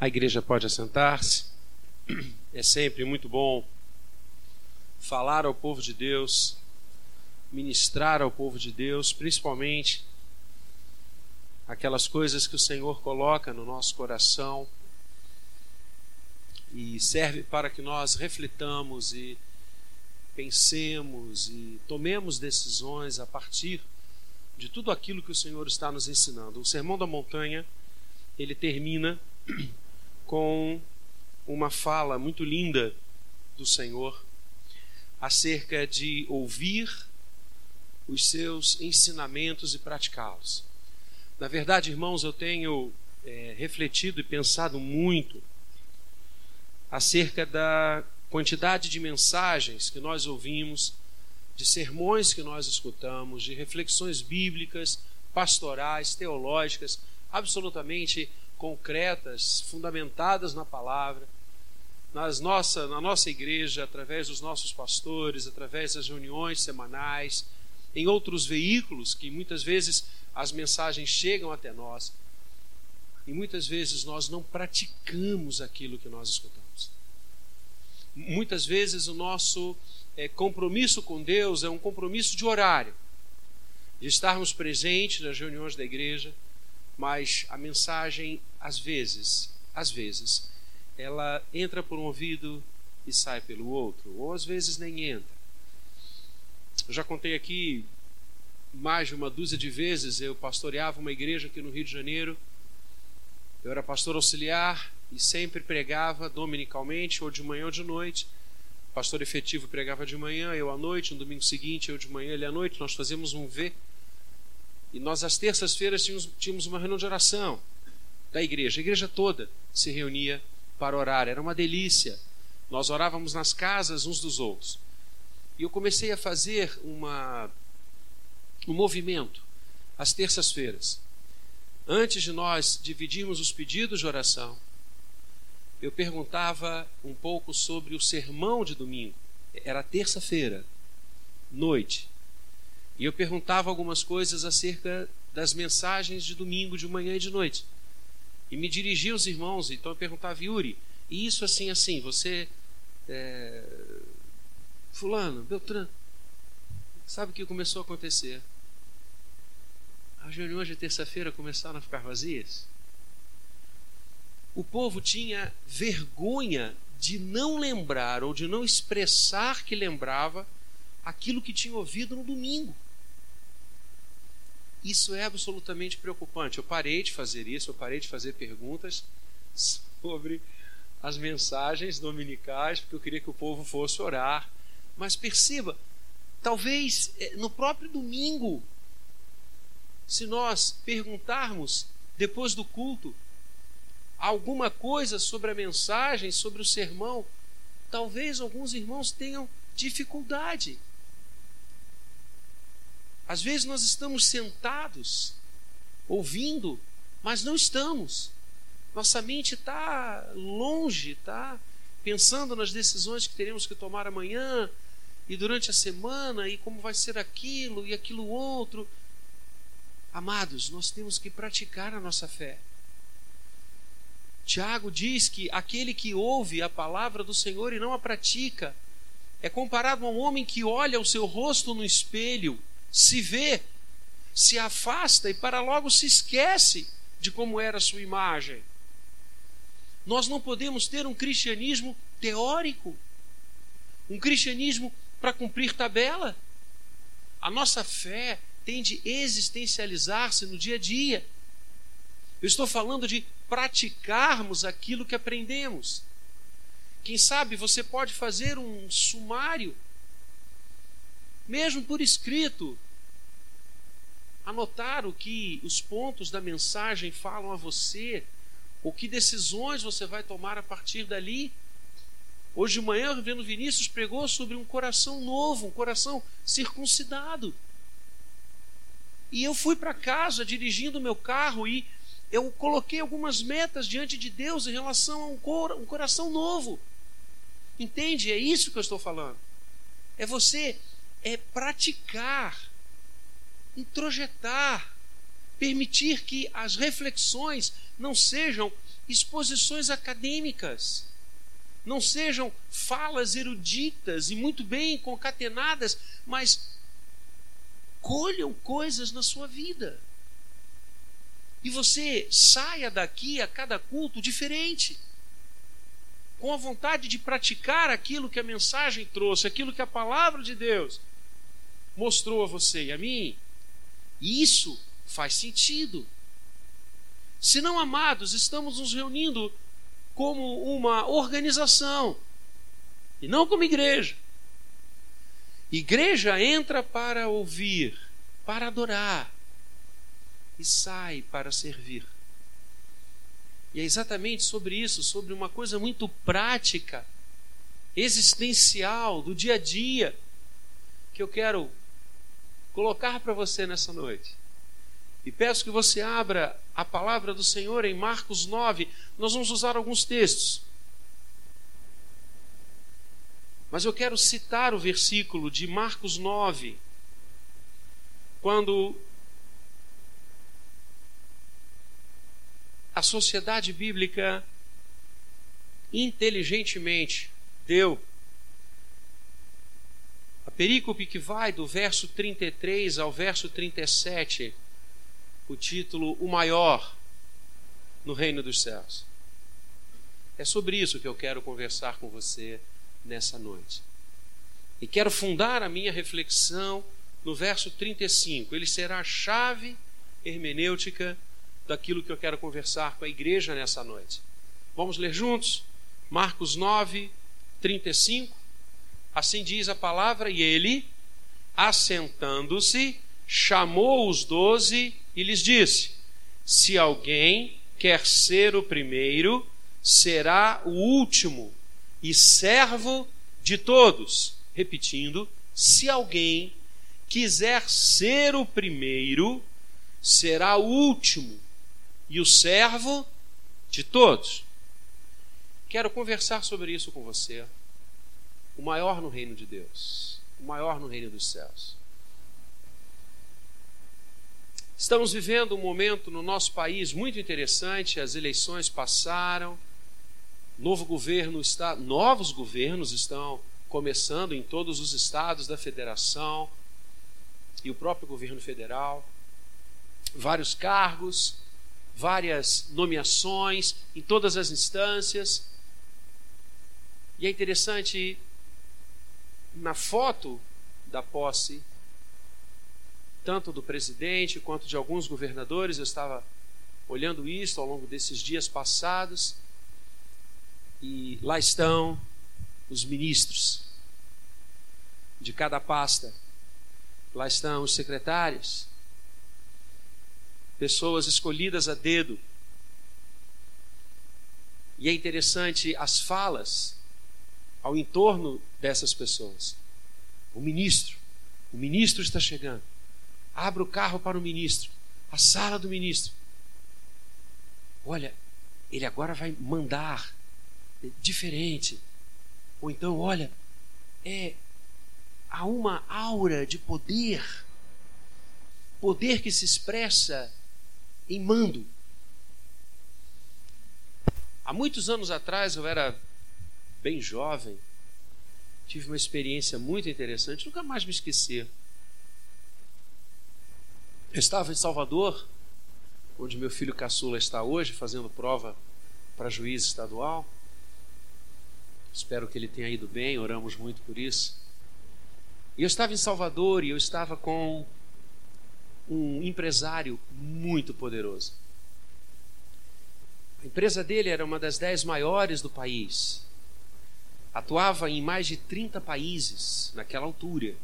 A igreja pode assentar-se. É sempre muito bom falar ao povo de Deus, ministrar ao povo de Deus, principalmente aquelas coisas que o Senhor coloca no nosso coração e serve para que nós reflitamos e pensemos e tomemos decisões a partir de tudo aquilo que o Senhor está nos ensinando. O Sermão da Montanha, ele termina com uma fala muito linda do Senhor acerca de ouvir os seus ensinamentos e praticá-los. Na verdade, irmãos, eu tenho é, refletido e pensado muito acerca da quantidade de mensagens que nós ouvimos, de sermões que nós escutamos, de reflexões bíblicas, pastorais, teológicas, absolutamente concretas, fundamentadas na palavra, nas nossa, na nossa igreja, através dos nossos pastores, através das reuniões semanais, em outros veículos que muitas vezes as mensagens chegam até nós e muitas vezes nós não praticamos aquilo que nós escutamos. Muitas vezes o nosso é, compromisso com Deus é um compromisso de horário, de estarmos presentes nas reuniões da igreja, mas a mensagem, às vezes, às vezes, ela entra por um ouvido e sai pelo outro, ou às vezes nem entra. Eu já contei aqui mais de uma dúzia de vezes, eu pastoreava uma igreja aqui no Rio de Janeiro. Eu era pastor auxiliar e sempre pregava dominicalmente, ou de manhã ou de noite. O pastor efetivo pregava de manhã, eu à noite, no domingo seguinte, eu de manhã, ele à noite. Nós fazíamos um V e nós, às terças-feiras, tínhamos, tínhamos uma reunião de oração da igreja. A igreja toda se reunia para orar. Era uma delícia. Nós orávamos nas casas uns dos outros. E eu comecei a fazer uma, um movimento às terças-feiras. Antes de nós dividirmos os pedidos de oração, eu perguntava um pouco sobre o sermão de domingo. Era terça-feira, noite. E eu perguntava algumas coisas acerca das mensagens de domingo, de manhã e de noite. E me dirigia aos irmãos, então eu perguntava, Yuri, e isso assim, assim, você. É, fulano, Beltrano, sabe o que começou a acontecer? As reuniões de terça-feira começaram a ficar vazias. O povo tinha vergonha de não lembrar ou de não expressar que lembrava aquilo que tinha ouvido no domingo. Isso é absolutamente preocupante. Eu parei de fazer isso, eu parei de fazer perguntas sobre as mensagens dominicais, porque eu queria que o povo fosse orar. Mas perceba, talvez eh, no próprio domingo, se nós perguntarmos depois do culto alguma coisa sobre a mensagem, sobre o sermão, talvez alguns irmãos tenham dificuldade. Às vezes nós estamos sentados, ouvindo, mas não estamos. Nossa mente está longe, está pensando nas decisões que teremos que tomar amanhã e durante a semana e como vai ser aquilo e aquilo outro. Amados, nós temos que praticar a nossa fé. Tiago diz que aquele que ouve a palavra do Senhor e não a pratica é comparado a um homem que olha o seu rosto no espelho se vê, se afasta e para logo se esquece de como era a sua imagem. Nós não podemos ter um cristianismo teórico, um cristianismo para cumprir tabela. A nossa fé tem de existencializar-se no dia a dia. Eu estou falando de praticarmos aquilo que aprendemos. Quem sabe você pode fazer um sumário mesmo por escrito, anotar o que os pontos da mensagem falam a você, ou que decisões você vai tomar a partir dali. Hoje de manhã, o Reverendo Vinícius pregou sobre um coração novo, um coração circuncidado. E eu fui para casa dirigindo o meu carro e eu coloquei algumas metas diante de Deus em relação a um, cor, um coração novo. Entende? É isso que eu estou falando. É você é praticar, introjetar, permitir que as reflexões não sejam exposições acadêmicas. Não sejam falas eruditas e muito bem concatenadas, mas colham coisas na sua vida. E você saia daqui a cada culto diferente, com a vontade de praticar aquilo que a mensagem trouxe, aquilo que a palavra de Deus mostrou a você e a mim. E isso faz sentido. Se não, amados, estamos nos reunindo como uma organização e não como igreja. Igreja entra para ouvir, para adorar e sai para servir. E é exatamente sobre isso, sobre uma coisa muito prática, existencial, do dia a dia, que eu quero colocar para você nessa noite. E peço que você abra a palavra do Senhor em Marcos 9. Nós vamos usar alguns textos. Mas eu quero citar o versículo de Marcos 9, quando a sociedade bíblica inteligentemente deu perícope que vai do verso 33 ao verso 37, o título O Maior no Reino dos Céus. É sobre isso que eu quero conversar com você nessa noite. E quero fundar a minha reflexão no verso 35. Ele será a chave hermenêutica daquilo que eu quero conversar com a igreja nessa noite. Vamos ler juntos? Marcos 9, 35. Assim diz a palavra, e ele, assentando-se, chamou os doze e lhes disse: Se alguém quer ser o primeiro, será o último e servo de todos. Repetindo, se alguém quiser ser o primeiro, será o último e o servo de todos. Quero conversar sobre isso com você. O maior no reino de Deus, o maior no reino dos céus. Estamos vivendo um momento no nosso país muito interessante, as eleições passaram, novo governo está, novos governos estão começando em todos os estados da federação. E o próprio governo federal, vários cargos, várias nomeações em todas as instâncias. E é interessante, na foto da posse, tanto do presidente quanto de alguns governadores, eu estava olhando isso ao longo desses dias passados, e lá estão os ministros de cada pasta, lá estão os secretários, pessoas escolhidas a dedo. E é interessante as falas ao entorno dessas pessoas. O ministro, o ministro está chegando. Abra o carro para o ministro, a sala do ministro. Olha, ele agora vai mandar diferente. Ou então, olha, é há uma aura de poder, poder que se expressa em mando. Há muitos anos atrás, eu era bem jovem, tive uma experiência muito interessante, nunca mais me esquecer. Eu estava em Salvador, onde meu filho caçula está hoje, fazendo prova para juiz estadual. Espero que ele tenha ido bem, oramos muito por isso. E eu estava em Salvador e eu estava com um empresário muito poderoso. A empresa dele era uma das dez maiores do país. Atuava em mais de 30 países naquela altura.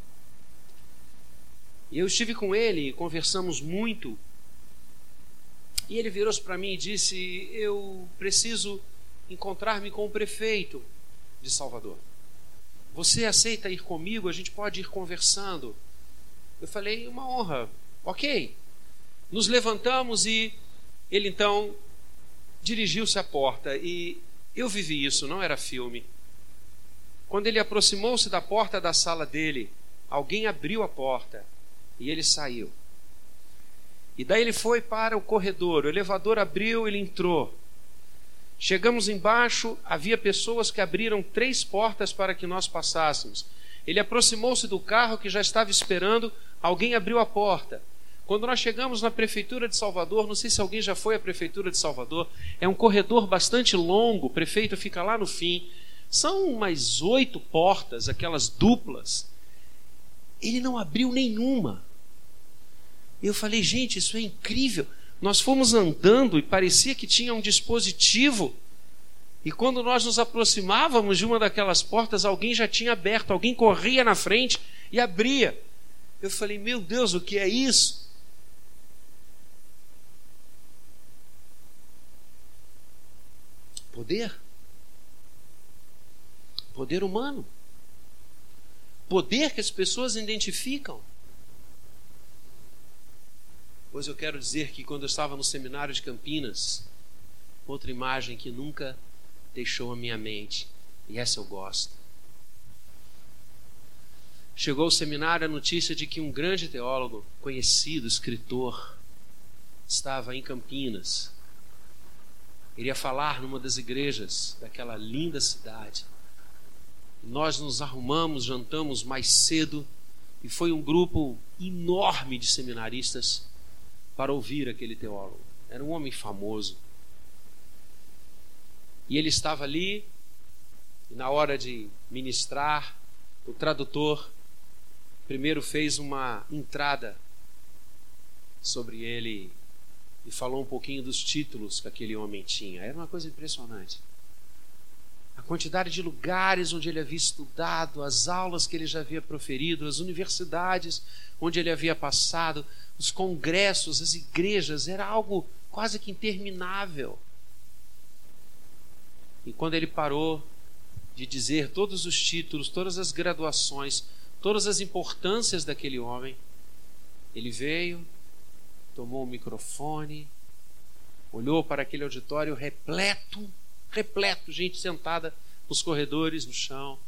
E eu estive com ele, conversamos muito. E ele virou-se para mim e disse: Eu preciso encontrar-me com o prefeito de Salvador. Você aceita ir comigo? A gente pode ir conversando. Eu falei: Uma honra, Ok. Nos levantamos e ele então dirigiu-se à porta. E eu vivi isso, não era filme. Quando ele aproximou-se da porta da sala dele, alguém abriu a porta e ele saiu. E daí ele foi para o corredor, o elevador abriu, ele entrou. Chegamos embaixo, havia pessoas que abriram três portas para que nós passássemos. Ele aproximou-se do carro que já estava esperando, alguém abriu a porta. Quando nós chegamos na prefeitura de Salvador, não sei se alguém já foi à prefeitura de Salvador, é um corredor bastante longo, o prefeito fica lá no fim. São umas oito portas, aquelas duplas. Ele não abriu nenhuma. Eu falei, gente, isso é incrível. Nós fomos andando e parecia que tinha um dispositivo. E quando nós nos aproximávamos de uma daquelas portas, alguém já tinha aberto, alguém corria na frente e abria. Eu falei, meu Deus, o que é isso? Poder. Poder humano. Poder que as pessoas identificam. Pois eu quero dizer que quando eu estava no seminário de Campinas, outra imagem que nunca deixou a minha mente, e essa eu gosto. Chegou ao seminário a notícia de que um grande teólogo, conhecido, escritor, estava em Campinas iria falar numa das igrejas daquela linda cidade. Nós nos arrumamos, jantamos mais cedo e foi um grupo enorme de seminaristas para ouvir aquele teólogo. Era um homem famoso. E ele estava ali, e na hora de ministrar, o tradutor primeiro fez uma entrada sobre ele e falou um pouquinho dos títulos que aquele homem tinha. Era uma coisa impressionante. A quantidade de lugares onde ele havia estudado, as aulas que ele já havia proferido, as universidades onde ele havia passado, os congressos, as igrejas, era algo quase que interminável. E quando ele parou de dizer todos os títulos, todas as graduações, todas as importâncias daquele homem, ele veio, tomou o microfone, olhou para aquele auditório repleto, repleto, gente sentada nos corredores, no chão.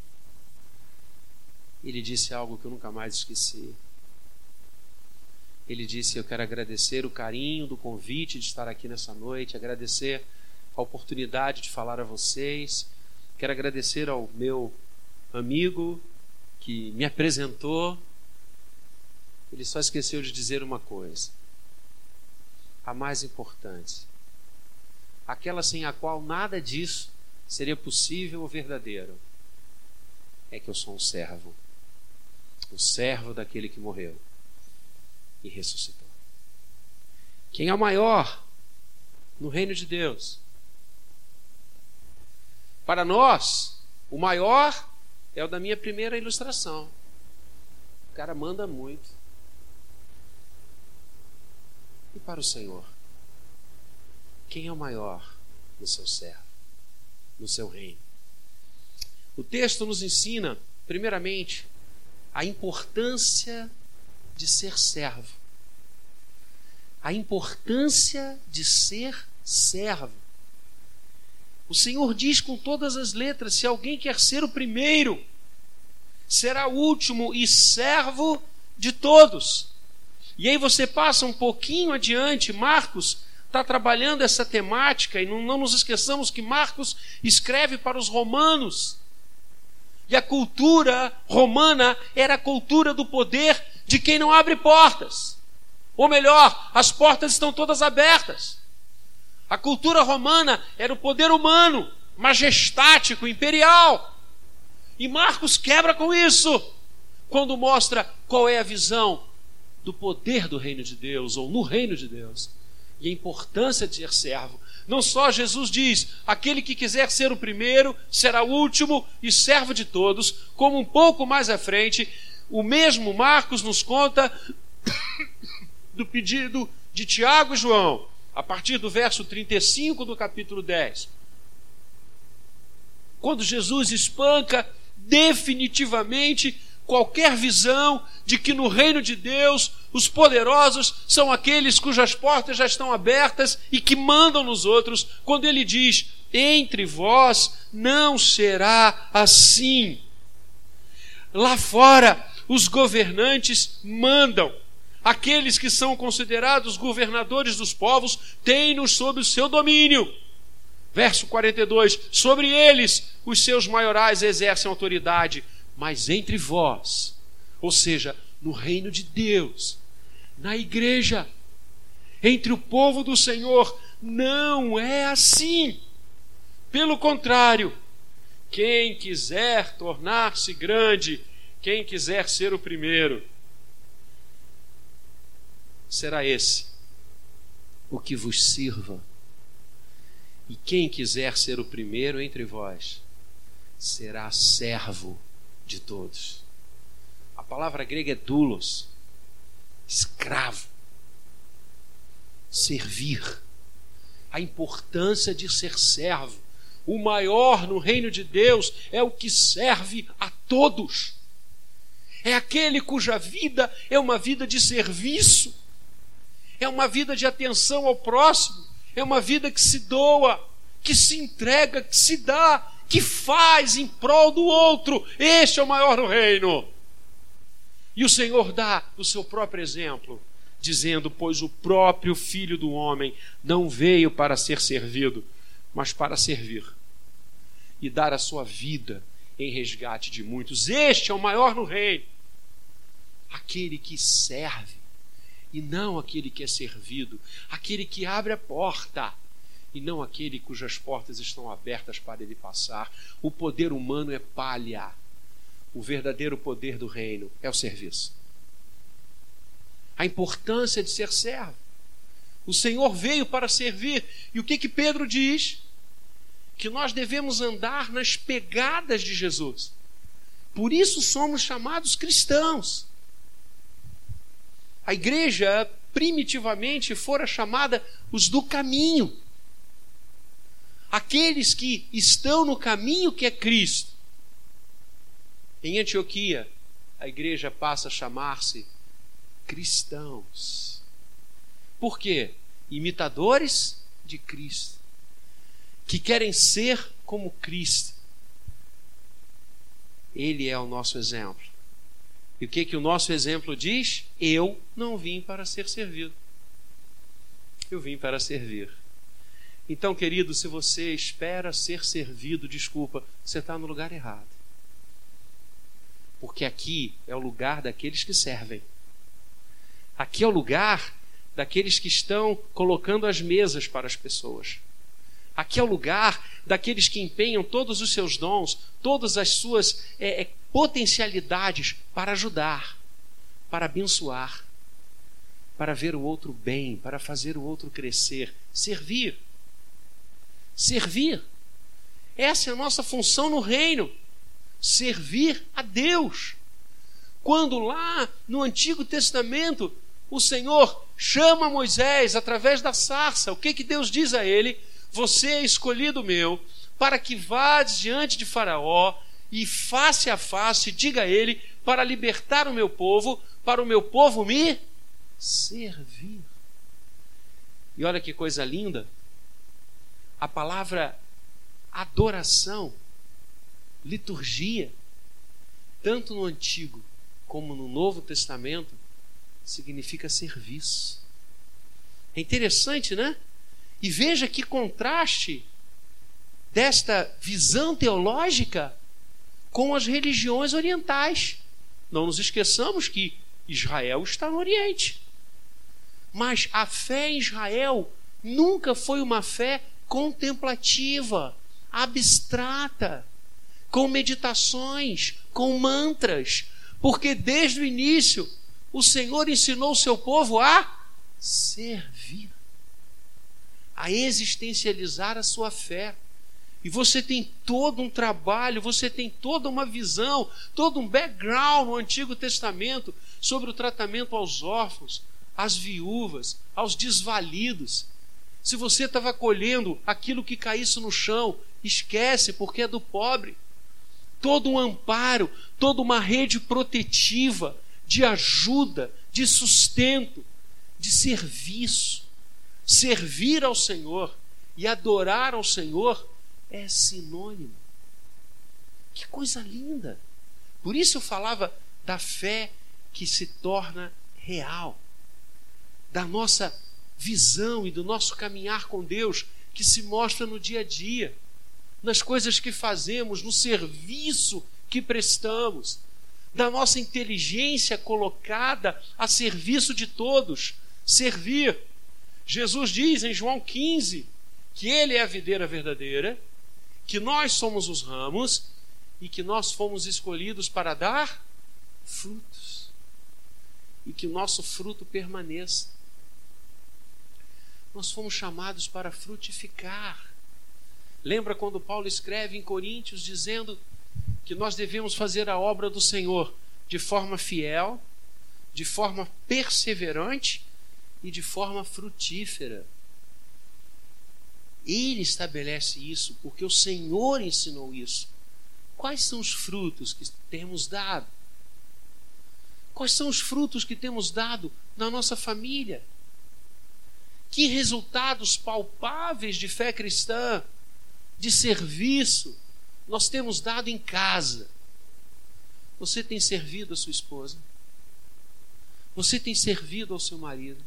Ele disse algo que eu nunca mais esqueci. Ele disse: Eu quero agradecer o carinho do convite de estar aqui nessa noite, agradecer a oportunidade de falar a vocês. Quero agradecer ao meu amigo que me apresentou. Ele só esqueceu de dizer uma coisa a mais importante, aquela sem a qual nada disso seria possível ou verdadeiro, é que eu sou um servo, o servo daquele que morreu e ressuscitou. Quem é o maior no reino de Deus? Para nós, o maior é o da minha primeira ilustração. O cara manda muito e para o Senhor? Quem é o maior no seu servo, no seu reino? O texto nos ensina, primeiramente, a importância de ser servo. A importância de ser servo. O Senhor diz com todas as letras: se alguém quer ser o primeiro, será o último e servo de todos. E aí você passa um pouquinho adiante, Marcos está trabalhando essa temática, e não, não nos esqueçamos que Marcos escreve para os romanos. E a cultura romana era a cultura do poder de quem não abre portas. Ou melhor, as portas estão todas abertas. A cultura romana era o poder humano, majestático, imperial. E Marcos quebra com isso quando mostra qual é a visão do poder do reino de Deus, ou no reino de Deus, e a importância de ser servo. Não só Jesus diz: aquele que quiser ser o primeiro será o último e servo de todos, como um pouco mais à frente, o mesmo Marcos nos conta do pedido de Tiago e João, a partir do verso 35 do capítulo 10. Quando Jesus espanca definitivamente qualquer visão de que no reino de Deus os poderosos são aqueles cujas portas já estão abertas e que mandam nos outros, quando ele diz: entre vós não será assim. Lá fora, os governantes mandam. Aqueles que são considerados governadores dos povos têm-nos sob o seu domínio Verso 42: Sobre eles os seus maiorais exercem autoridade, mas entre vós, ou seja, no reino de Deus, na igreja, entre o povo do Senhor, não é assim. Pelo contrário, quem quiser tornar-se grande, quem quiser ser o primeiro, será esse o que vos sirva. E quem quiser ser o primeiro entre vós, será servo de todos. A palavra grega é doulos, escravo, servir. A importância de ser servo. O maior no reino de Deus é o que serve a todos. É aquele cuja vida é uma vida de serviço, é uma vida de atenção ao próximo, é uma vida que se doa, que se entrega, que se dá, que faz em prol do outro. Este é o maior no reino. E o Senhor dá o seu próprio exemplo, dizendo: Pois o próprio Filho do Homem não veio para ser servido, mas para servir e dar a sua vida em resgate de muitos. Este é o maior no reino. Aquele que serve e não aquele que é servido, aquele que abre a porta e não aquele cujas portas estão abertas para ele passar. O poder humano é palha. O verdadeiro poder do reino é o serviço. A importância de ser servo. O Senhor veio para servir. E o que que Pedro diz? Que nós devemos andar nas pegadas de Jesus. Por isso somos chamados cristãos. A igreja primitivamente fora chamada os do caminho. Aqueles que estão no caminho que é Cristo. Em Antioquia, a igreja passa a chamar-se cristãos. Por quê? Imitadores de Cristo, que querem ser como Cristo. Ele é o nosso exemplo. E o que, que o nosso exemplo diz? Eu não vim para ser servido. Eu vim para servir. Então, querido, se você espera ser servido, desculpa, você está no lugar errado. Porque aqui é o lugar daqueles que servem. Aqui é o lugar daqueles que estão colocando as mesas para as pessoas. Aqui é o lugar daqueles que empenham todos os seus dons, todas as suas é, é, potencialidades para ajudar, para abençoar, para ver o outro bem, para fazer o outro crescer, servir. Servir. Essa é a nossa função no reino. Servir a Deus. Quando lá no Antigo Testamento o Senhor chama Moisés através da sarça, o que, que Deus diz a ele? Você é escolhido meu para que vá diante de Faraó e face a face diga a ele para libertar o meu povo, para o meu povo me servir. E olha que coisa linda, a palavra adoração, liturgia, tanto no Antigo como no Novo Testamento, significa serviço. É interessante, né? E veja que contraste desta visão teológica com as religiões orientais. Não nos esqueçamos que Israel está no Oriente. Mas a fé em Israel nunca foi uma fé contemplativa, abstrata, com meditações, com mantras, porque desde o início o Senhor ensinou o seu povo a servir, a existencializar a sua fé. E você tem todo um trabalho, você tem toda uma visão, todo um background no Antigo Testamento sobre o tratamento aos órfãos, às viúvas, aos desvalidos. Se você estava colhendo aquilo que caísse no chão, esquece, porque é do pobre. Todo um amparo, toda uma rede protetiva, de ajuda, de sustento, de serviço. Servir ao Senhor e adorar ao Senhor é sinônimo. Que coisa linda! Por isso eu falava da fé que se torna real, da nossa visão e do nosso caminhar com Deus que se mostra no dia a dia, nas coisas que fazemos, no serviço que prestamos, da nossa inteligência colocada a serviço de todos, servir. Jesus diz em João 15 que Ele é a videira verdadeira, que nós somos os ramos e que nós fomos escolhidos para dar frutos e que o nosso fruto permaneça. Nós fomos chamados para frutificar. Lembra quando Paulo escreve em Coríntios dizendo que nós devemos fazer a obra do Senhor de forma fiel, de forma perseverante e de forma frutífera. Ele estabelece isso porque o Senhor ensinou isso. Quais são os frutos que temos dado? Quais são os frutos que temos dado na nossa família? Que resultados palpáveis de fé cristã, de serviço, nós temos dado em casa? Você tem servido a sua esposa? Você tem servido ao seu marido?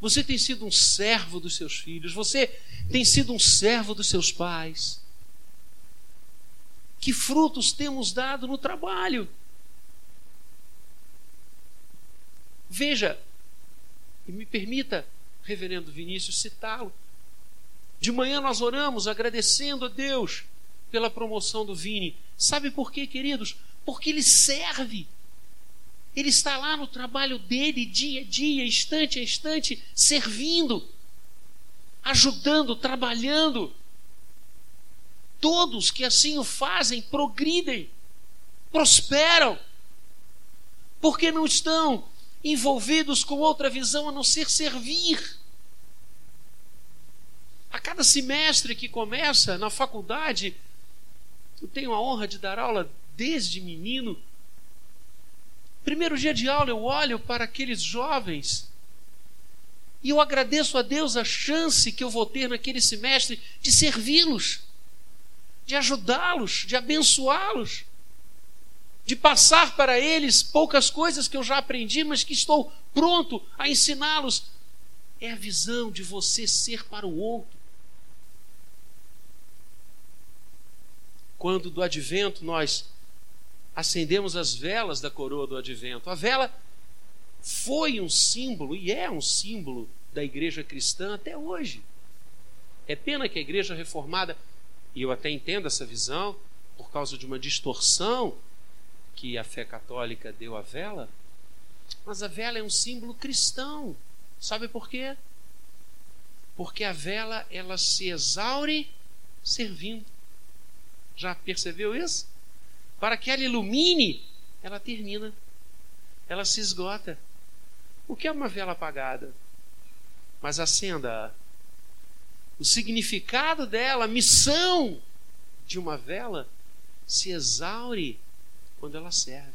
Você tem sido um servo dos seus filhos? Você tem sido um servo dos seus pais? Que frutos temos dado no trabalho? Veja, e me permita, reverendo Vinícius, citá-lo. De manhã nós oramos agradecendo a Deus pela promoção do Vini. Sabe por quê, queridos? Porque ele serve. Ele está lá no trabalho dele, dia a dia, instante a instante, servindo, ajudando, trabalhando. Todos que assim o fazem progridem, prosperam, porque não estão envolvidos com outra visão a não ser servir. A cada semestre que começa na faculdade, eu tenho a honra de dar aula desde menino. Primeiro dia de aula, eu olho para aqueles jovens e eu agradeço a Deus a chance que eu vou ter naquele semestre de servi-los, de ajudá-los, de abençoá-los, de passar para eles poucas coisas que eu já aprendi, mas que estou pronto a ensiná-los. É a visão de você ser para o outro. quando do advento nós acendemos as velas da coroa do advento. A vela foi um símbolo e é um símbolo da igreja cristã até hoje. É pena que a igreja reformada, e eu até entendo essa visão, por causa de uma distorção que a fé católica deu à vela, mas a vela é um símbolo cristão. Sabe por quê? Porque a vela ela se exaure servindo. Já percebeu isso? Para que ela ilumine, ela termina. Ela se esgota. O que é uma vela apagada? Mas acenda-a. O significado dela, a missão de uma vela, se exaure quando ela serve.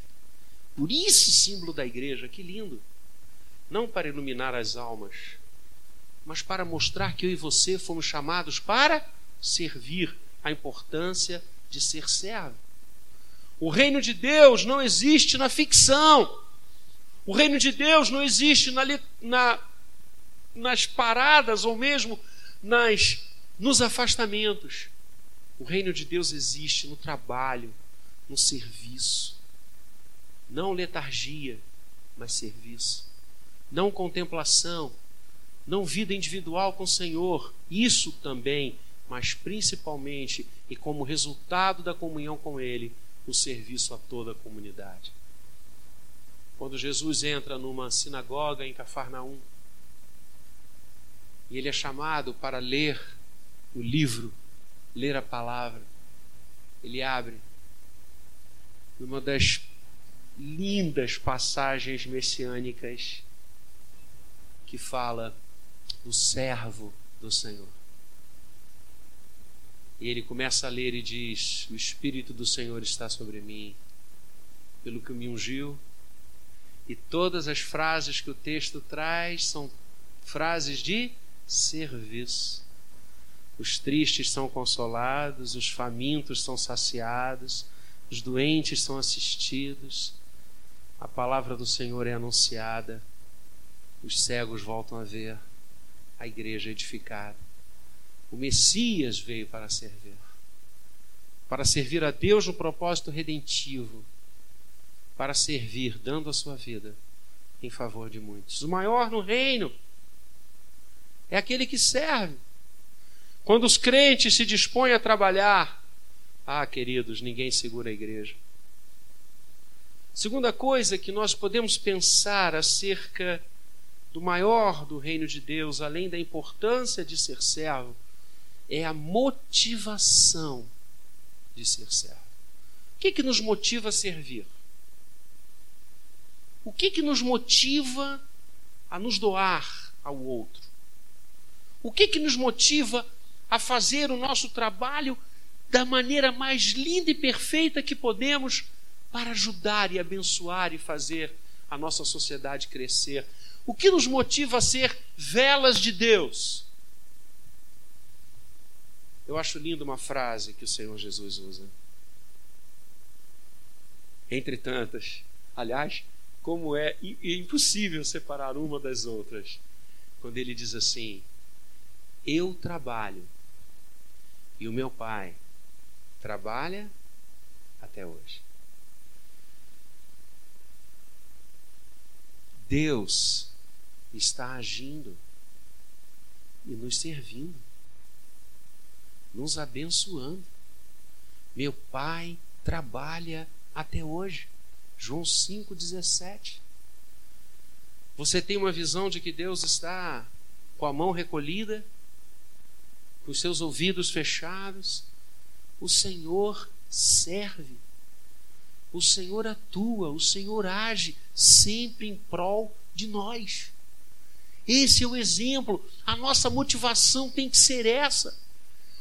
Por isso, símbolo da igreja, que lindo. Não para iluminar as almas, mas para mostrar que eu e você fomos chamados para servir a importância de ser servo. O reino de Deus não existe na ficção. O reino de Deus não existe na, na, nas paradas ou mesmo nas, nos afastamentos. O reino de Deus existe no trabalho, no serviço. Não letargia, mas serviço. Não contemplação, não vida individual com o Senhor. Isso também mas principalmente e como resultado da comunhão com Ele, o serviço a toda a comunidade. Quando Jesus entra numa sinagoga em Cafarnaum, e ele é chamado para ler o livro, ler a palavra, ele abre numa das lindas passagens messiânicas que fala do servo do Senhor. E ele começa a ler e diz: O Espírito do Senhor está sobre mim, pelo que me ungiu. E todas as frases que o texto traz são frases de serviço. Os tristes são consolados, os famintos são saciados, os doentes são assistidos, a palavra do Senhor é anunciada, os cegos voltam a ver, a igreja edificada. O Messias veio para servir para servir a Deus no propósito redentivo, para servir, dando a sua vida em favor de muitos. O maior no reino é aquele que serve. Quando os crentes se dispõem a trabalhar, ah, queridos, ninguém segura a igreja. Segunda coisa que nós podemos pensar acerca do maior do reino de Deus, além da importância de ser servo, é a motivação de ser servo. O que, que nos motiva a servir? O que, que nos motiva a nos doar ao outro? O que, que nos motiva a fazer o nosso trabalho da maneira mais linda e perfeita que podemos para ajudar e abençoar e fazer a nossa sociedade crescer. O que nos motiva a ser velas de Deus? Eu acho linda uma frase que o Senhor Jesus usa. Entre tantas, aliás, como é impossível separar uma das outras, quando ele diz assim: Eu trabalho e o meu Pai trabalha até hoje. Deus está agindo e nos servindo, nos abençoando. Meu Pai trabalha até hoje. João 5,17. Você tem uma visão de que Deus está com a mão recolhida, com os seus ouvidos fechados. O Senhor serve, o Senhor atua, o Senhor age sempre em prol de nós. Esse é o exemplo. A nossa motivação tem que ser essa.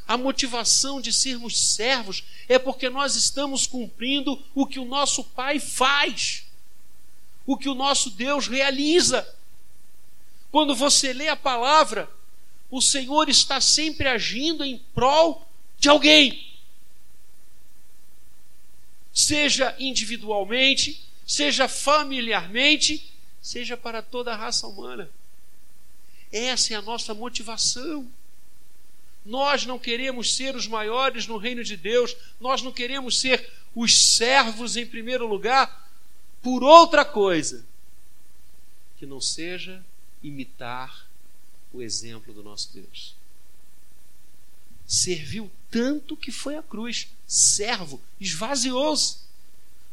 A motivação de sermos servos é porque nós estamos cumprindo o que o nosso Pai faz, o que o nosso Deus realiza. Quando você lê a palavra, o Senhor está sempre agindo em prol de alguém, seja individualmente, seja familiarmente, seja para toda a raça humana. Essa é a nossa motivação. Nós não queremos ser os maiores no reino de Deus, nós não queremos ser os servos em primeiro lugar por outra coisa que não seja imitar o exemplo do nosso Deus. Serviu tanto que foi à cruz, servo, esvaziou-se,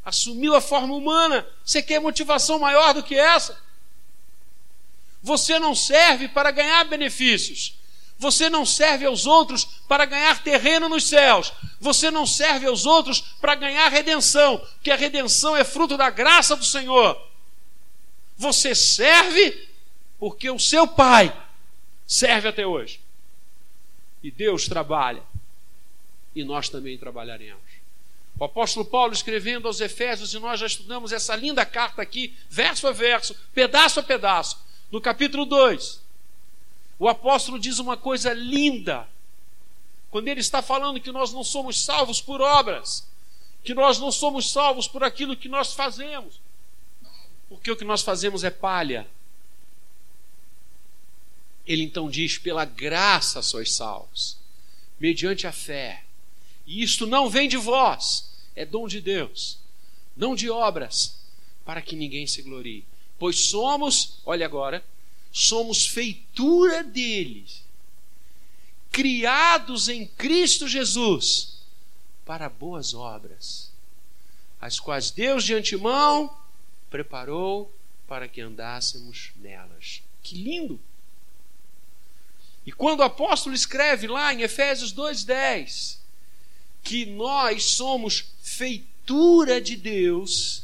assumiu a forma humana. Você quer motivação maior do que essa? Você não serve para ganhar benefícios. Você não serve aos outros para ganhar terreno nos céus. Você não serve aos outros para ganhar redenção, porque a redenção é fruto da graça do Senhor. Você serve porque o seu Pai serve até hoje. E Deus trabalha. E nós também trabalharemos. O apóstolo Paulo escrevendo aos Efésios, e nós já estudamos essa linda carta aqui, verso a verso, pedaço a pedaço, no capítulo 2 o apóstolo diz uma coisa linda, quando ele está falando que nós não somos salvos por obras, que nós não somos salvos por aquilo que nós fazemos, porque o que nós fazemos é palha. Ele então diz: pela graça sois salvos, mediante a fé. E isto não vem de vós, é dom de Deus, não de obras, para que ninguém se glorie. Pois somos, olha agora, somos feitura deles, criados em Cristo Jesus para boas obras, as quais Deus de antemão preparou para que andássemos nelas. Que lindo! E quando o apóstolo escreve lá em Efésios 2:10 que nós somos feitura de Deus,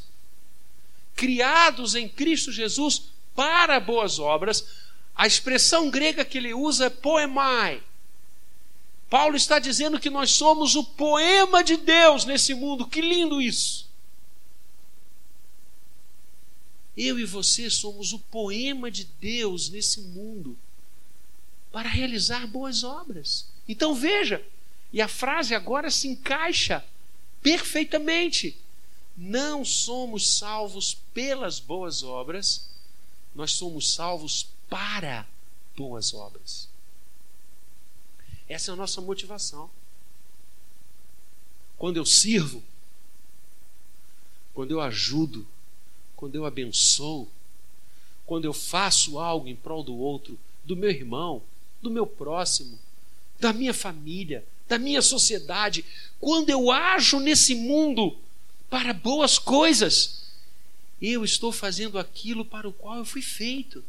criados em Cristo Jesus para boas obras. A expressão grega que ele usa é poemai. Paulo está dizendo que nós somos o poema de Deus nesse mundo. Que lindo isso! Eu e você somos o poema de Deus nesse mundo para realizar boas obras. Então veja, e a frase agora se encaixa perfeitamente. Não somos salvos pelas boas obras, nós somos salvos para boas obras. Essa é a nossa motivação. Quando eu sirvo, quando eu ajudo, quando eu abençoo, quando eu faço algo em prol do outro, do meu irmão, do meu próximo, da minha família, da minha sociedade, quando eu ajo nesse mundo para boas coisas, eu estou fazendo aquilo para o qual eu fui feito.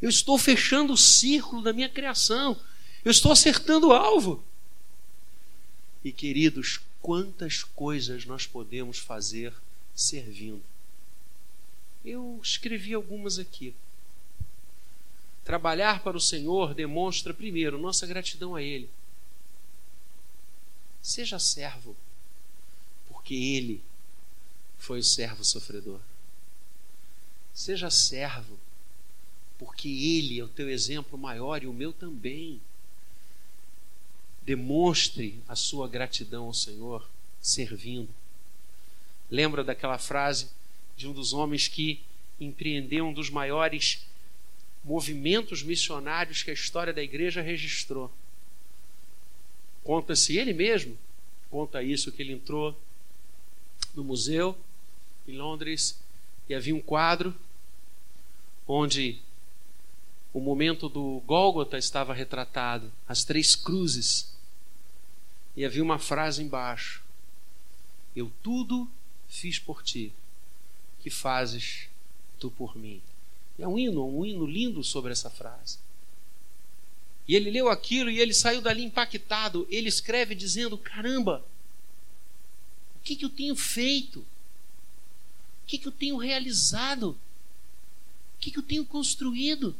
Eu estou fechando o círculo da minha criação. Eu estou acertando o alvo. E queridos, quantas coisas nós podemos fazer servindo? Eu escrevi algumas aqui. Trabalhar para o Senhor demonstra, primeiro, nossa gratidão a Ele. Seja servo, porque Ele foi o servo sofredor. Seja servo, porque Ele é o teu exemplo maior e o meu também. Demonstre a sua gratidão ao Senhor servindo. Lembra daquela frase de um dos homens que empreendeu um dos maiores movimentos missionários que a história da igreja registrou. Conta-se ele mesmo, conta isso que ele entrou no museu em Londres e havia um quadro onde o momento do Gólgota estava retratado, as três cruzes. E havia uma frase embaixo: Eu tudo fiz por ti, que fazes tu por mim. É um hino, um hino lindo sobre essa frase. E ele leu aquilo e ele saiu dali impactado. Ele escreve dizendo: Caramba, o que, que eu tenho feito? O que, que eu tenho realizado? O que, que eu tenho construído?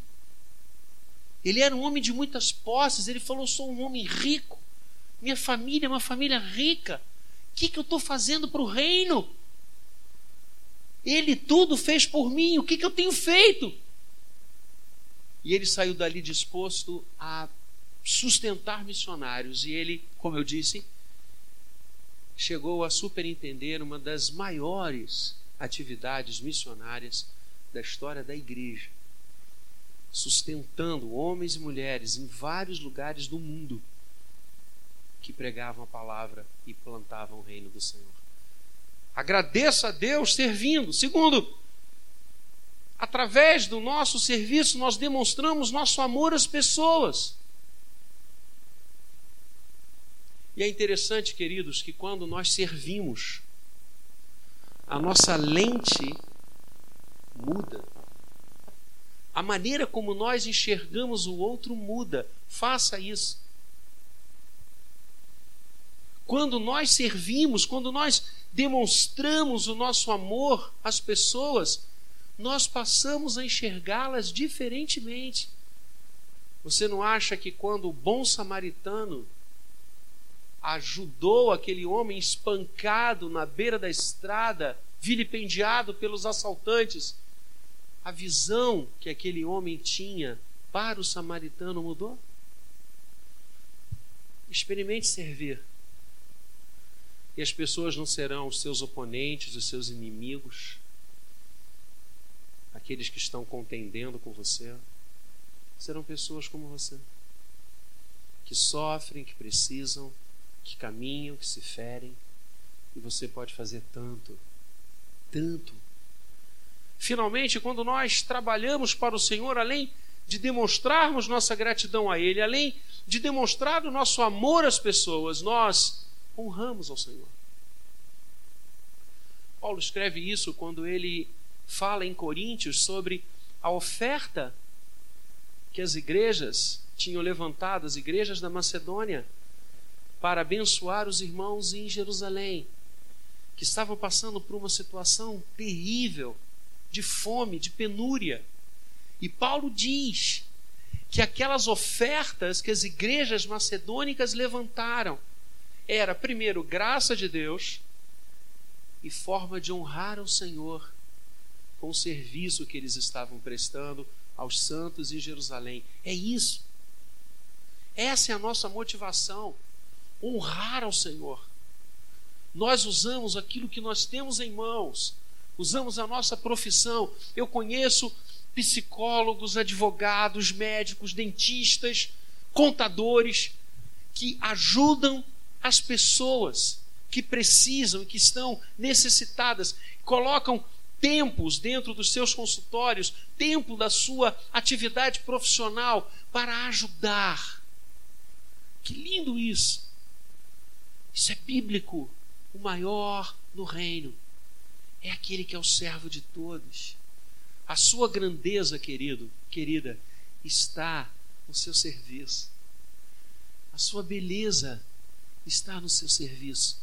Ele era um homem de muitas posses. Ele falou: Sou um homem rico. Minha família é uma família rica. O que, que eu estou fazendo para o reino? Ele tudo fez por mim, o que, que eu tenho feito? E ele saiu dali disposto a sustentar missionários. E ele, como eu disse, chegou a superintender uma das maiores atividades missionárias da história da igreja, sustentando homens e mulheres em vários lugares do mundo que pregavam a palavra e plantavam o reino do Senhor. Agradeça a Deus servindo. Segundo, através do nosso serviço, nós demonstramos nosso amor às pessoas. E é interessante, queridos, que quando nós servimos, a nossa lente muda. A maneira como nós enxergamos o outro muda. Faça isso. Quando nós servimos, quando nós demonstramos o nosso amor às pessoas, nós passamos a enxergá-las diferentemente. Você não acha que quando o bom samaritano ajudou aquele homem espancado na beira da estrada, vilipendiado pelos assaltantes, a visão que aquele homem tinha para o samaritano mudou? Experimente servir e as pessoas não serão os seus oponentes, os seus inimigos, aqueles que estão contendendo com você. Serão pessoas como você, que sofrem, que precisam, que caminham, que se ferem, e você pode fazer tanto, tanto. Finalmente, quando nós trabalhamos para o Senhor, além de demonstrarmos nossa gratidão a Ele, além de demonstrar o nosso amor às pessoas, nós honramos ao Senhor. Paulo escreve isso quando ele fala em Coríntios sobre a oferta que as igrejas tinham levantado, as igrejas da Macedônia, para abençoar os irmãos em Jerusalém, que estavam passando por uma situação terrível de fome, de penúria. E Paulo diz que aquelas ofertas que as igrejas macedônicas levantaram era, primeiro, graça de Deus e forma de honrar ao Senhor com o serviço que eles estavam prestando aos santos em Jerusalém. É isso. Essa é a nossa motivação: honrar ao Senhor. Nós usamos aquilo que nós temos em mãos, usamos a nossa profissão. Eu conheço psicólogos, advogados, médicos, dentistas, contadores, que ajudam as pessoas que precisam e que estão necessitadas, colocam tempos dentro dos seus consultórios, tempo da sua atividade profissional para ajudar. Que lindo isso! Isso é bíblico. O maior no reino é aquele que é o servo de todos. A sua grandeza, querido, querida, está no seu serviço. A sua beleza está no seu serviço.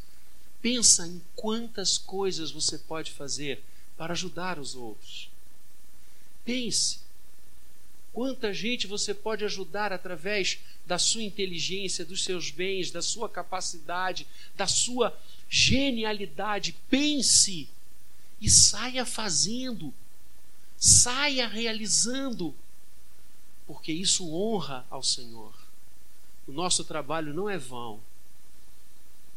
Pensa em quantas coisas você pode fazer para ajudar os outros. Pense quanta gente você pode ajudar através da sua inteligência, dos seus bens, da sua capacidade, da sua genialidade. Pense e saia fazendo, saia realizando, porque isso honra ao Senhor. O nosso trabalho não é vão.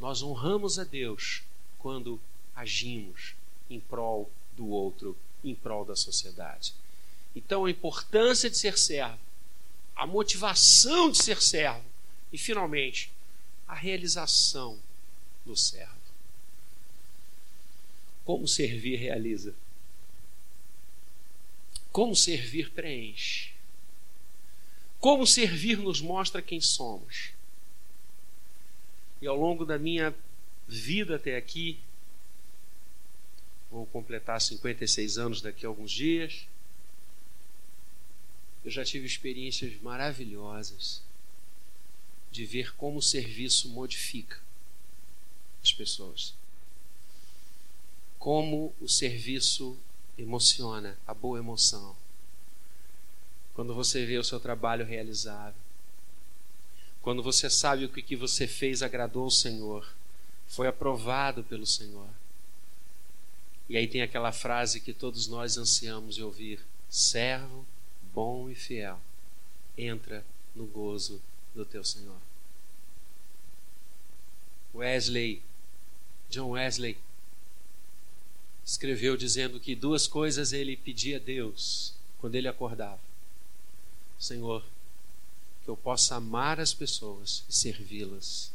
Nós honramos a Deus quando agimos em prol do outro, em prol da sociedade. Então, a importância de ser servo, a motivação de ser servo e, finalmente, a realização do servo. Como servir realiza. Como servir preenche. Como servir nos mostra quem somos. E ao longo da minha vida até aqui, vou completar 56 anos daqui a alguns dias, eu já tive experiências maravilhosas de ver como o serviço modifica as pessoas como o serviço emociona, a boa emoção. Quando você vê o seu trabalho realizado, quando você sabe o que você fez agradou ao Senhor, foi aprovado pelo Senhor. E aí tem aquela frase que todos nós ansiamos de ouvir: servo bom e fiel, entra no gozo do teu Senhor. Wesley, John Wesley, escreveu dizendo que duas coisas ele pedia a Deus quando ele acordava: Senhor, que eu possa amar as pessoas e servi-las.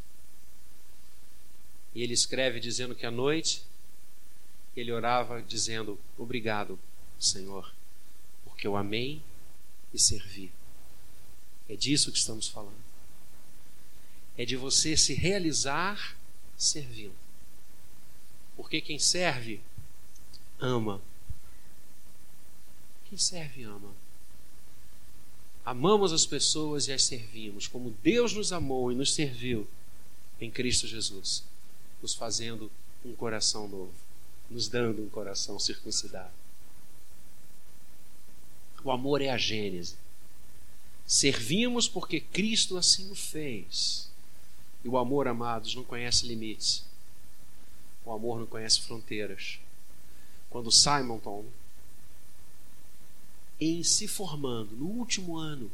E ele escreve dizendo que à noite ele orava dizendo: Obrigado, Senhor, porque eu amei e servi. É disso que estamos falando. É de você se realizar servindo. Porque quem serve ama. Quem serve ama. Amamos as pessoas e as servimos, como Deus nos amou e nos serviu em Cristo Jesus, nos fazendo um coração novo, nos dando um coração circuncidado. O amor é a gênese. Servimos porque Cristo assim o fez. E o amor, amados, não conhece limites. O amor não conhece fronteiras quando Simonton, em se formando no último ano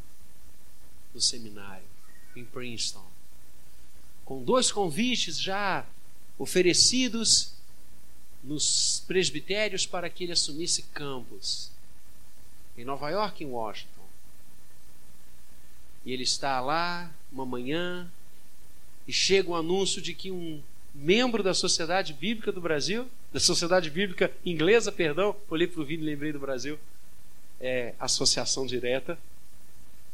do seminário em Princeton, com dois convites já oferecidos nos presbitérios para que ele assumisse campus em Nova York e em Washington. E ele está lá uma manhã e chega o um anúncio de que um membro da Sociedade Bíblica do Brasil da Sociedade Bíblica Inglesa, perdão, olhei para o vídeo e lembrei do Brasil, é, associação direta.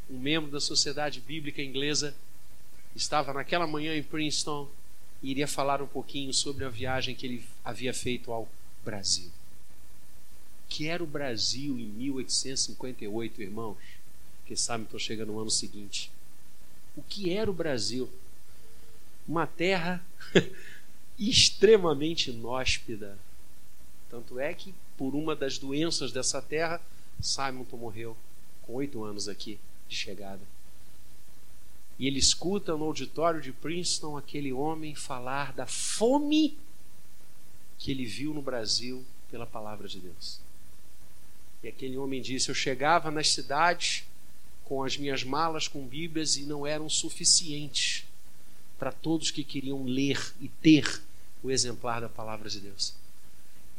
Um membro da Sociedade Bíblica Inglesa estava naquela manhã em Princeton e iria falar um pouquinho sobre a viagem que ele havia feito ao Brasil. Que era o Brasil em 1858, irmãos? Quem sabe estou chegando no ano seguinte. O que era o Brasil? Uma terra extremamente inóspida. Tanto é que, por uma das doenças dessa terra, Simonton morreu com oito anos aqui de chegada. E ele escuta no auditório de Princeton aquele homem falar da fome que ele viu no Brasil pela palavra de Deus. E aquele homem disse: Eu chegava nas cidades com as minhas malas com Bíblias e não eram suficientes para todos que queriam ler e ter o exemplar da palavra de Deus.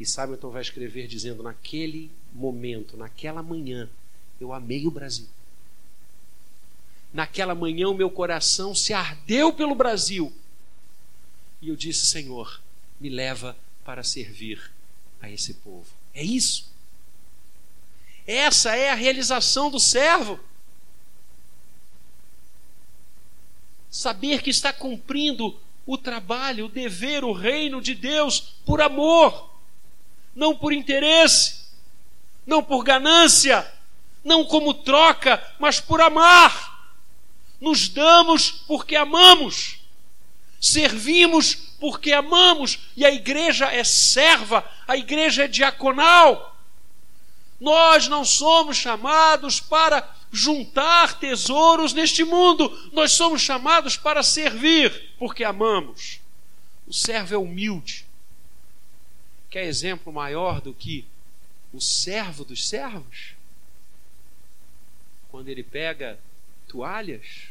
E Hamilton vai escrever dizendo: naquele momento, naquela manhã, eu amei o Brasil. naquela manhã o meu coração se ardeu pelo Brasil. E eu disse: Senhor, me leva para servir a esse povo. É isso. Essa é a realização do servo. Saber que está cumprindo o trabalho, o dever, o reino de Deus por amor, não por interesse, não por ganância, não como troca, mas por amar. Nos damos porque amamos, servimos porque amamos, e a igreja é serva, a igreja é diaconal. Nós não somos chamados para juntar tesouros neste mundo, nós somos chamados para servir, porque amamos. O servo é humilde. Quer exemplo maior do que o servo dos servos? Quando ele pega toalhas,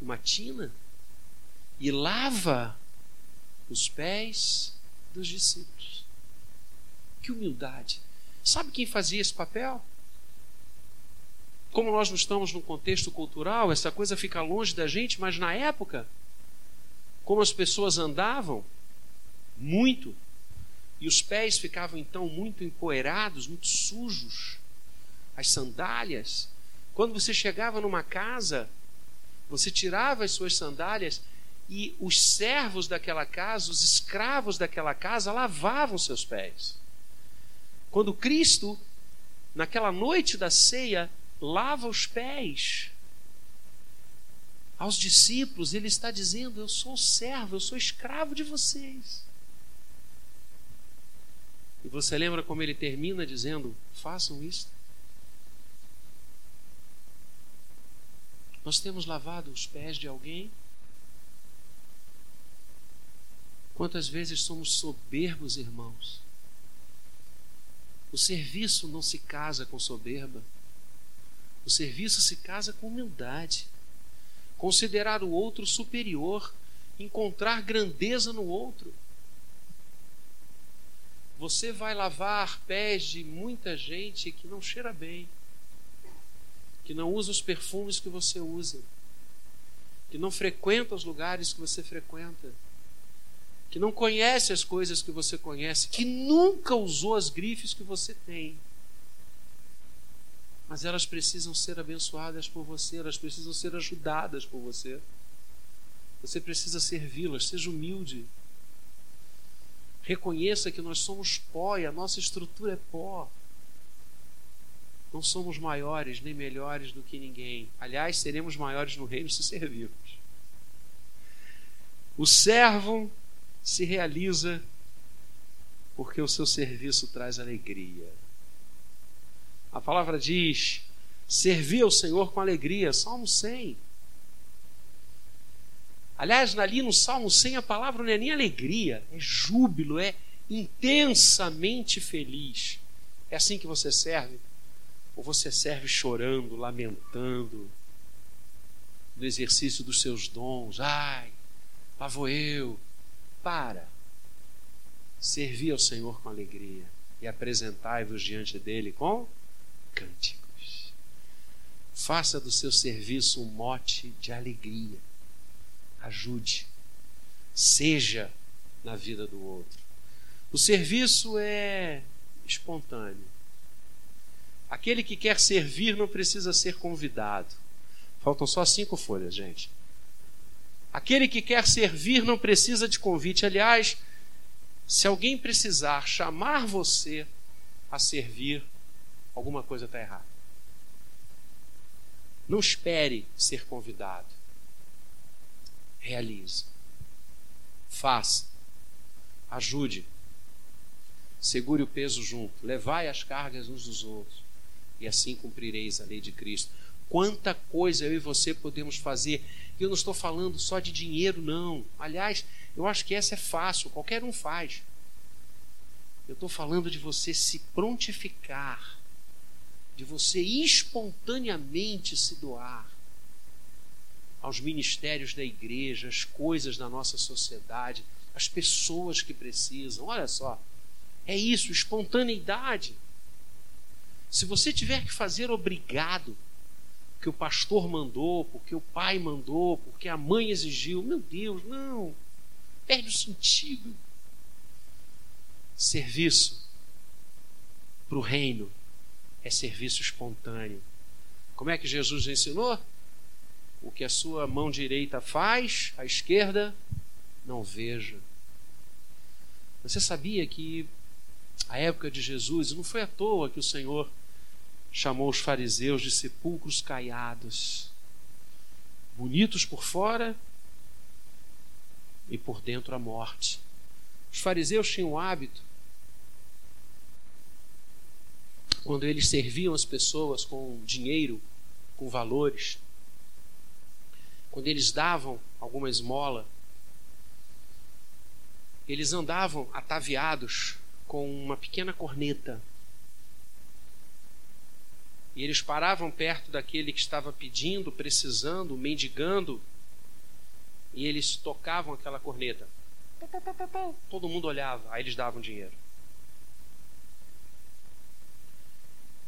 uma tina e lava os pés dos discípulos. Que humildade. Sabe quem fazia esse papel? Como nós não estamos num contexto cultural, essa coisa fica longe da gente, mas na época, como as pessoas andavam muito, e os pés ficavam então muito empoeirados, muito sujos, as sandálias. Quando você chegava numa casa, você tirava as suas sandálias e os servos daquela casa, os escravos daquela casa, lavavam seus pés. Quando Cristo, naquela noite da ceia, lava os pés aos discípulos, ele está dizendo: Eu sou servo, eu sou escravo de vocês. E você lembra como ele termina dizendo: Façam isso. Nós temos lavado os pés de alguém? Quantas vezes somos soberbos, irmãos? O serviço não se casa com soberba. O serviço se casa com humildade. Considerar o outro superior, encontrar grandeza no outro. Você vai lavar pés de muita gente que não cheira bem que não usa os perfumes que você usa, que não frequenta os lugares que você frequenta, que não conhece as coisas que você conhece, que nunca usou as grifes que você tem. Mas elas precisam ser abençoadas por você, elas precisam ser ajudadas por você. Você precisa servi-las, seja humilde. Reconheça que nós somos pó e a nossa estrutura é pó. Não somos maiores nem melhores do que ninguém. Aliás, seremos maiores no reino se servirmos. O servo se realiza porque o seu serviço traz alegria. A palavra diz: servir ao Senhor com alegria. Salmo 100. Aliás, ali no Salmo 100 a palavra não é nem alegria, é júbilo, é intensamente feliz. É assim que você serve? Ou você serve chorando, lamentando, no exercício dos seus dons? Ai, lá vou eu. Para. Servi ao Senhor com alegria e apresentai-vos diante dele com cânticos. Faça do seu serviço um mote de alegria. Ajude. Seja na vida do outro. O serviço é espontâneo. Aquele que quer servir não precisa ser convidado. Faltam só cinco folhas, gente. Aquele que quer servir não precisa de convite. Aliás, se alguém precisar chamar você a servir, alguma coisa está errada. Não espere ser convidado. Realize. Faça. Ajude. Segure o peso junto. Levai as cargas uns dos outros e assim cumprireis a lei de Cristo. Quanta coisa eu e você podemos fazer. E eu não estou falando só de dinheiro, não. Aliás, eu acho que essa é fácil, qualquer um faz. Eu estou falando de você se prontificar, de você espontaneamente se doar aos ministérios da igreja, às coisas da nossa sociedade, às pessoas que precisam. Olha só, é isso, espontaneidade. Se você tiver que fazer obrigado, porque o pastor mandou, porque o pai mandou, porque a mãe exigiu. Meu Deus, não. Perde o sentido. Serviço para o reino é serviço espontâneo. Como é que Jesus ensinou? O que a sua mão direita faz, a esquerda não veja. Você sabia que a época de Jesus, não foi à toa que o Senhor chamou os fariseus de sepulcros caiados, bonitos por fora e por dentro a morte. Os fariseus tinham o hábito, quando eles serviam as pessoas com dinheiro, com valores, quando eles davam alguma esmola, eles andavam ataviados com uma pequena corneta. E eles paravam perto daquele que estava pedindo, precisando, mendigando, e eles tocavam aquela corneta. Todo mundo olhava, aí eles davam dinheiro.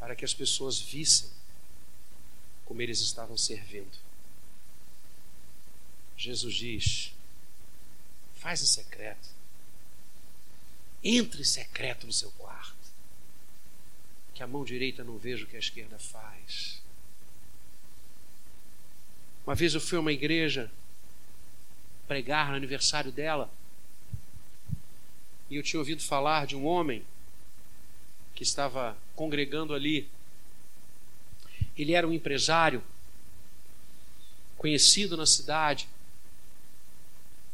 Para que as pessoas vissem como eles estavam servindo. Jesus diz: faz em secreto entre secreto no seu quarto. Que a mão direita não veja o que a esquerda faz. Uma vez eu fui a uma igreja pregar no aniversário dela. E eu tinha ouvido falar de um homem que estava congregando ali. Ele era um empresário conhecido na cidade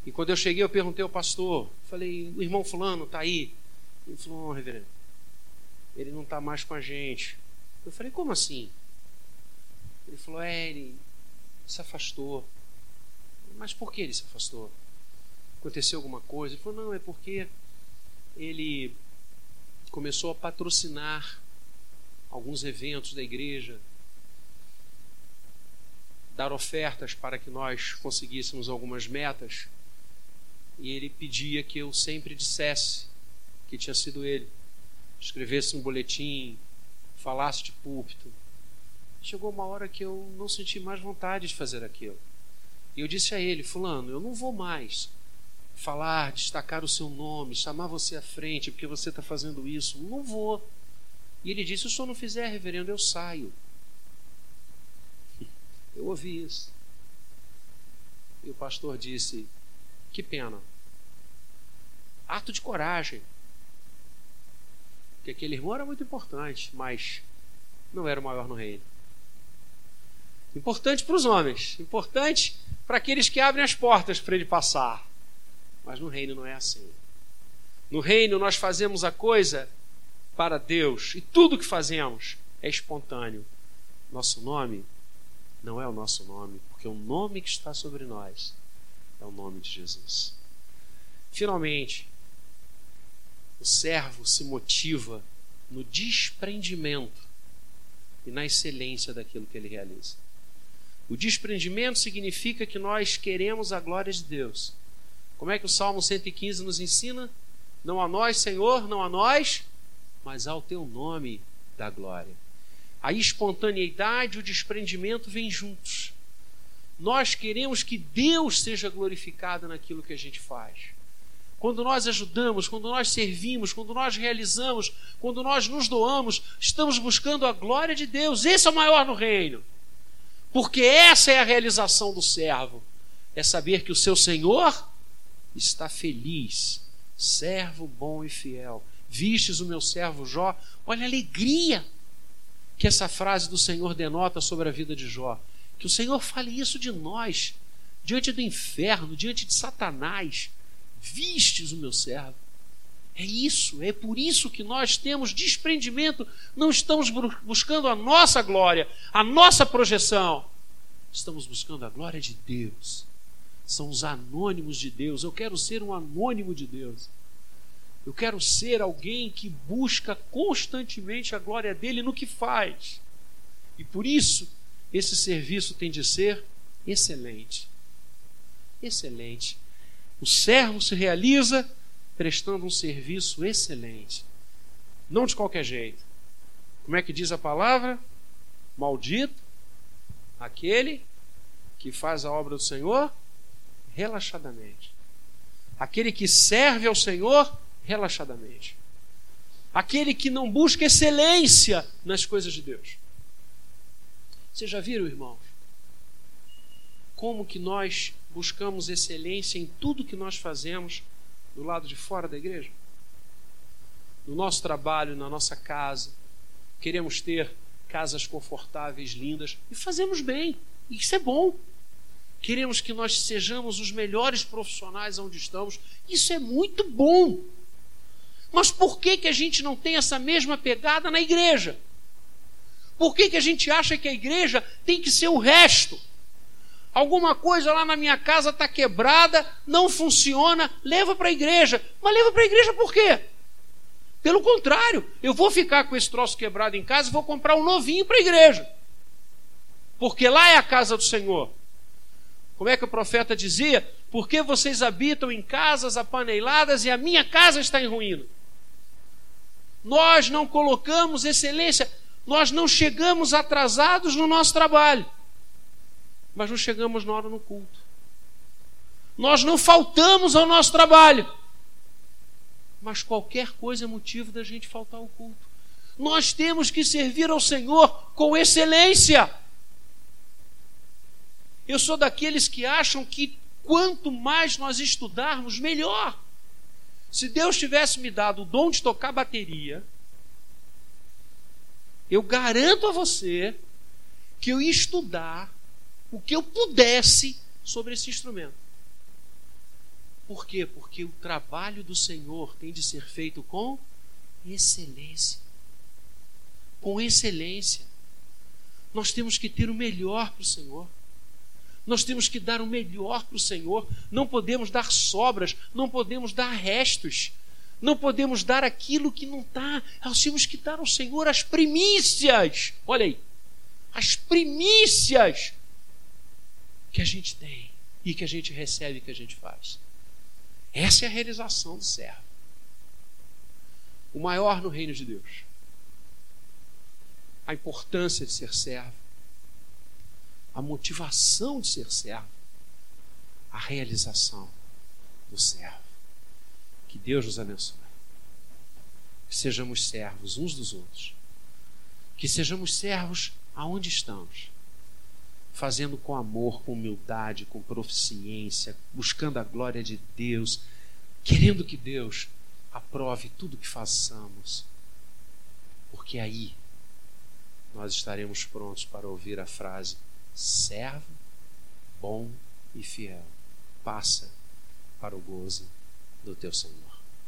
e quando eu cheguei, eu perguntei ao pastor, falei, o irmão fulano está aí? Ele falou, oh, reverendo, ele não está mais com a gente. Eu falei, como assim? Ele falou, é, ele se afastou. Mas por que ele se afastou? Aconteceu alguma coisa? Ele falou, não, é porque ele começou a patrocinar alguns eventos da igreja, dar ofertas para que nós conseguíssemos algumas metas e ele pedia que eu sempre dissesse que tinha sido ele. Escrevesse um boletim, falasse de púlpito. Chegou uma hora que eu não senti mais vontade de fazer aquilo. E eu disse a ele: Fulano, eu não vou mais falar, destacar o seu nome, chamar você à frente porque você está fazendo isso. Não vou. E ele disse: Se o senhor não fizer, reverendo, eu saio. Eu ouvi isso. E o pastor disse: que pena. Ato de coragem. Porque aquele irmão era muito importante, mas não era o maior no reino. Importante para os homens, importante para aqueles que abrem as portas para ele passar. Mas no reino não é assim. No reino nós fazemos a coisa para Deus e tudo que fazemos é espontâneo. Nosso nome não é o nosso nome, porque o nome que está sobre nós é o nome de Jesus. Finalmente, o servo se motiva no desprendimento e na excelência daquilo que ele realiza. O desprendimento significa que nós queremos a glória de Deus. Como é que o Salmo 115 nos ensina? Não a nós, Senhor, não a nós, mas ao teu nome da glória. A espontaneidade e o desprendimento vêm juntos. Nós queremos que Deus seja glorificado naquilo que a gente faz. Quando nós ajudamos, quando nós servimos, quando nós realizamos, quando nós nos doamos, estamos buscando a glória de Deus. Esse é o maior no reino. Porque essa é a realização do servo. É saber que o seu Senhor está feliz. Servo bom e fiel. Vistes o meu servo Jó. Olha a alegria que essa frase do Senhor denota sobre a vida de Jó. Que o Senhor fale isso de nós, diante do inferno, diante de Satanás. Vistes o meu servo. É isso, é por isso que nós temos desprendimento, não estamos buscando a nossa glória, a nossa projeção, estamos buscando a glória de Deus. São os anônimos de Deus. Eu quero ser um anônimo de Deus. Eu quero ser alguém que busca constantemente a glória dele no que faz. E por isso esse serviço tem de ser excelente. Excelente. O servo se realiza prestando um serviço excelente. Não de qualquer jeito. Como é que diz a palavra? Maldito Aquele que faz a obra do Senhor relaxadamente. Aquele que serve ao Senhor relaxadamente. Aquele que não busca excelência nas coisas de Deus. Vocês já viram, irmãos? Como que nós buscamos excelência em tudo que nós fazemos do lado de fora da igreja? No nosso trabalho, na nossa casa. Queremos ter casas confortáveis, lindas, e fazemos bem. Isso é bom. Queremos que nós sejamos os melhores profissionais onde estamos. Isso é muito bom. Mas por que, que a gente não tem essa mesma pegada na igreja? Por que, que a gente acha que a igreja tem que ser o resto? Alguma coisa lá na minha casa está quebrada, não funciona, leva para a igreja. Mas leva para a igreja por quê? Pelo contrário, eu vou ficar com esse troço quebrado em casa e vou comprar um novinho para a igreja. Porque lá é a casa do Senhor. Como é que o profeta dizia? Porque vocês habitam em casas apaneiladas e a minha casa está em ruína. Nós não colocamos excelência, nós não chegamos atrasados no nosso trabalho, mas não chegamos na hora no culto. Nós não faltamos ao nosso trabalho, mas qualquer coisa é motivo da gente faltar ao culto. Nós temos que servir ao Senhor com excelência. Eu sou daqueles que acham que quanto mais nós estudarmos, melhor. Se Deus tivesse me dado o dom de tocar bateria, eu garanto a você que eu ia estudar o que eu pudesse sobre esse instrumento. Por quê? Porque o trabalho do Senhor tem de ser feito com excelência. Com excelência. Nós temos que ter o melhor para o Senhor. Nós temos que dar o melhor para o Senhor. Não podemos dar sobras, não podemos dar restos. Não podemos dar aquilo que não está. Nós temos que dar ao Senhor as primícias. Olha aí. As primícias que a gente tem e que a gente recebe e que a gente faz. Essa é a realização do servo. O maior no reino de Deus. A importância de ser servo. A motivação de ser servo. A realização do servo. Que Deus nos abençoe. Que sejamos servos uns dos outros. Que sejamos servos aonde estamos fazendo com amor, com humildade, com proficiência, buscando a glória de Deus, querendo que Deus aprove tudo que façamos, porque aí nós estaremos prontos para ouvir a frase: servo, bom e fiel, passa para o gozo do teu Senhor.